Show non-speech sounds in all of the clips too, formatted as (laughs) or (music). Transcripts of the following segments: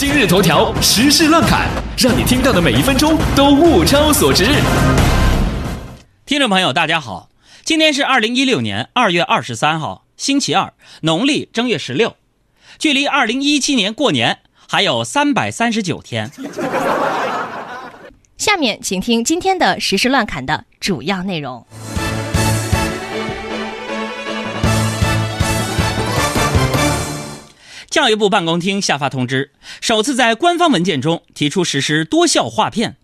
今日头条时事乱侃，让你听到的每一分钟都物超所值。听众朋友，大家好，今天是二零一六年二月二十三号，星期二，农历正月十六，距离二零一七年过年还有三百三十九天。下面请听今天的时事乱侃的主要内容。教育部办公厅下发通知，首次在官方文件中提出实施多校划片，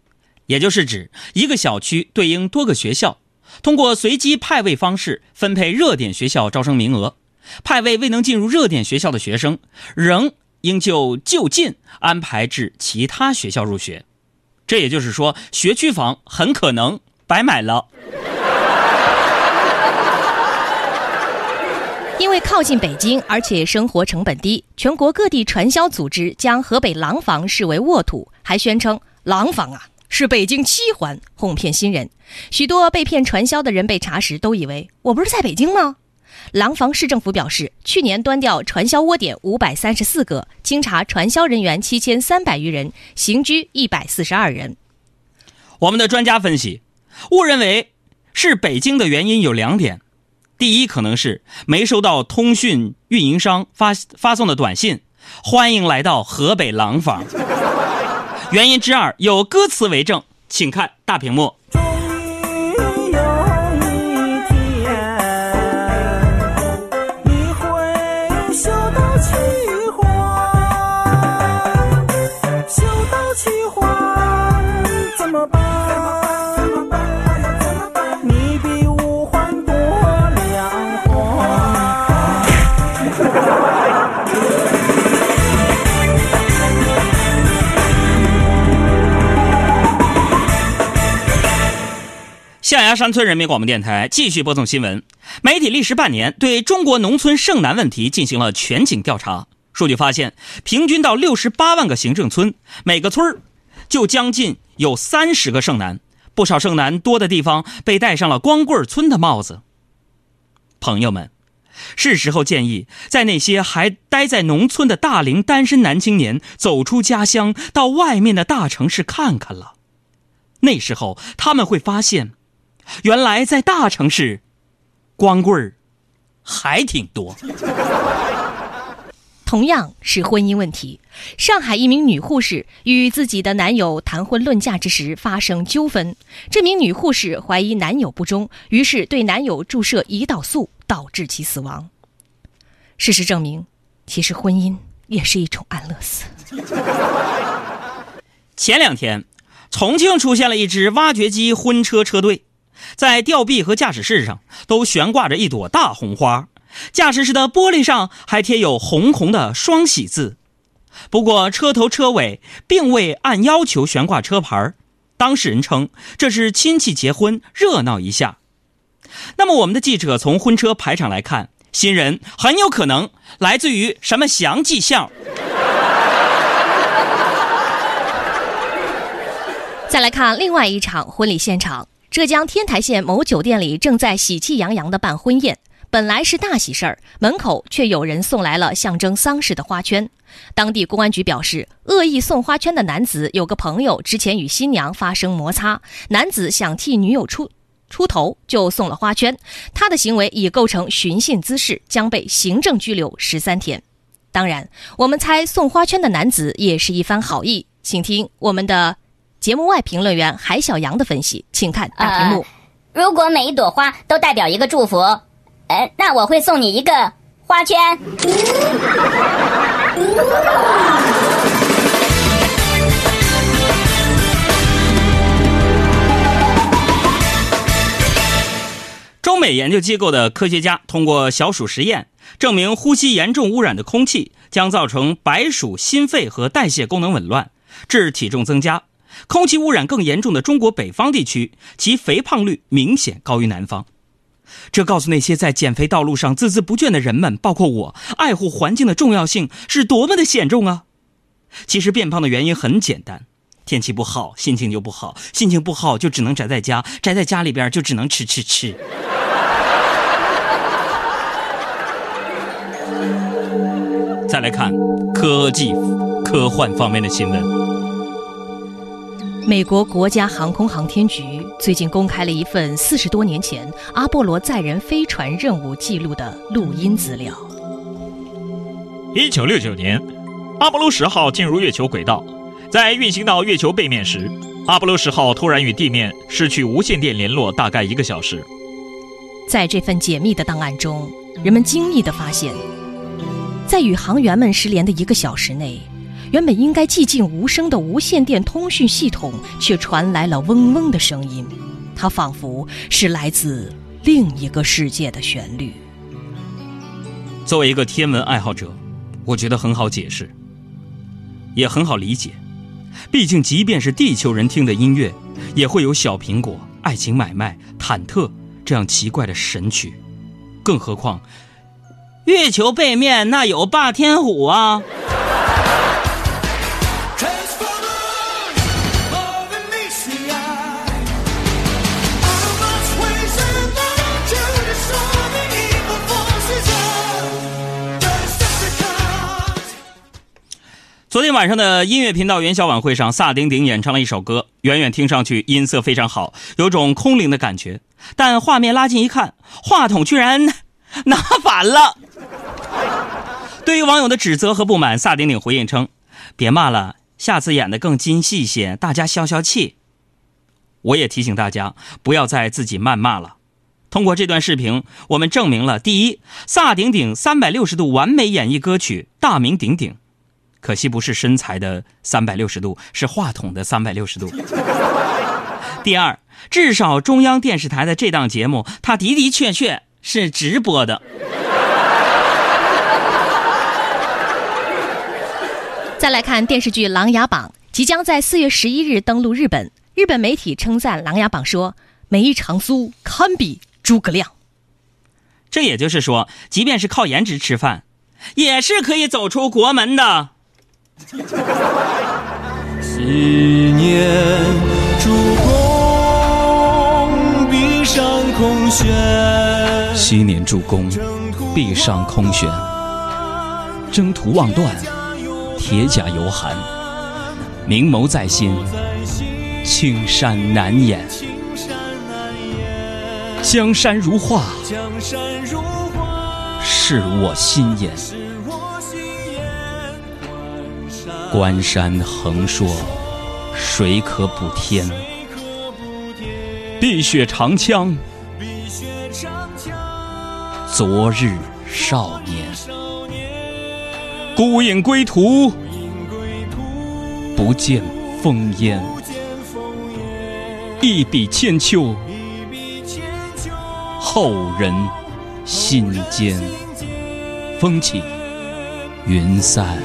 也就是指一个小区对应多个学校，通过随机派位方式分配热点学校招生名额。派位未能进入热点学校的学生，仍应就就近安排至其他学校入学。这也就是说，学区房很可能白买了。因为靠近北京，而且生活成本低，全国各地传销组织将河北廊坊视为沃土，还宣称廊坊啊是北京七环，哄骗新人。许多被骗传销的人被查时，都以为我不是在北京吗？廊坊市政府表示，去年端掉传销窝点五百三十四个，经查传销人员七千三百余人，刑拘一百四十二人。我们的专家分析，误认为是北京的原因有两点。第一，可能是没收到通讯运营商发发送的短信，欢迎来到河北廊坊。原因之二有歌词为证，请看大屏幕。象牙山村人民广播电台继续播送新闻。媒体历时半年，对中国农村剩男问题进行了全景调查。数据发现，平均到六十八万个行政村，每个村就将近有三十个剩男。不少剩男多的地方被戴上了“光棍村”的帽子。朋友们，是时候建议在那些还待在农村的大龄单身男青年走出家乡，到外面的大城市看看了。那时候他们会发现。原来在大城市，光棍儿还挺多。同样是婚姻问题，上海一名女护士与自己的男友谈婚论嫁之时发生纠纷，这名女护士怀疑男友不忠，于是对男友注射胰岛素，导致其死亡。事实证明，其实婚姻也是一种安乐死。(laughs) 前两天，重庆出现了一支挖掘机婚车车队。在吊臂和驾驶室上都悬挂着一朵大红花，驾驶室的玻璃上还贴有红红的双喜字。不过车头车尾并未按要求悬挂车牌，当事人称这是亲戚结婚热闹一下。那么我们的记者从婚车排场来看，新人很有可能来自于什么祥记校？再来看另外一场婚礼现场。浙江天台县某酒店里正在喜气洋洋地办婚宴，本来是大喜事儿，门口却有人送来了象征丧事的花圈。当地公安局表示，恶意送花圈的男子有个朋友之前与新娘发生摩擦，男子想替女友出出头，就送了花圈。他的行为已构成寻衅滋事，将被行政拘留十三天。当然，我们猜送花圈的男子也是一番好意，请听我们的。节目外评论员海小杨的分析，请看大屏幕。如果每一朵花都代表一个祝福，呃，那我会送你一个花圈。中美研究机构的科学家通过小鼠实验，证明呼吸严重污染的空气将造成白鼠心肺和代谢功能紊乱，致体重增加。空气污染更严重的中国北方地区，其肥胖率明显高于南方。这告诉那些在减肥道路上孜孜不倦的人们，包括我，爱护环境的重要性是多么的显重啊！其实变胖的原因很简单：天气不好，心情就不好；心情不好，就只能宅在家，宅在家里边就只能吃吃吃。再来看科技。科幻方面的新闻。美国国家航空航天局最近公开了一份四十多年前阿波罗载人飞船任务记录的录音资料。一九六九年，阿波罗十号进入月球轨道，在运行到月球背面时，阿波罗十号突然与地面失去无线电联络，大概一个小时。在这份解密的档案中，人们惊异地发现，在与航员们失联的一个小时内，原本应该寂静无声的无线电通讯系统却传来了嗡嗡的声音，它仿佛是来自另一个世界的旋律。作为一个天文爱好者，我觉得很好解释，也很好理解。毕竟，即便是地球人听的音乐，也会有小苹果、爱情买卖、忐忑。这样奇怪的神曲，更何况月球背面那有霸天虎啊！昨天晚上的音乐频道元宵晚会上，萨顶顶演唱了一首歌，远远听上去音色非常好，有种空灵的感觉。但画面拉近一看，话筒居然 (laughs) 拿反了。(laughs) 对于网友的指责和不满，萨顶顶回应称：“别骂了，下次演的更精细些，大家消消气。”我也提醒大家，不要再自己谩骂了。通过这段视频，我们证明了：第一，萨顶顶三百六十度完美演绎歌曲，大名鼎鼎。可惜不是身材的三百六十度，是话筒的三百六十度。(laughs) 第二，至少中央电视台的这档节目，它的的确确是直播的。再来看电视剧《琅琊榜》，即将在四月十一日登陆日本。日本媒体称赞《琅琊榜》说：“梅长苏堪比诸葛亮。”这也就是说，即便是靠颜值吃饭，也是可以走出国门的。昔年主公壁上空悬，昔年主公壁上空悬，征途望断，铁甲犹寒，明眸在心，青山难掩，江山如画，是我心眼。关山横说，谁可补天？碧血长枪，昨日少年。孤影归途，不见烽烟。一笔千秋，后人心间。风起云散。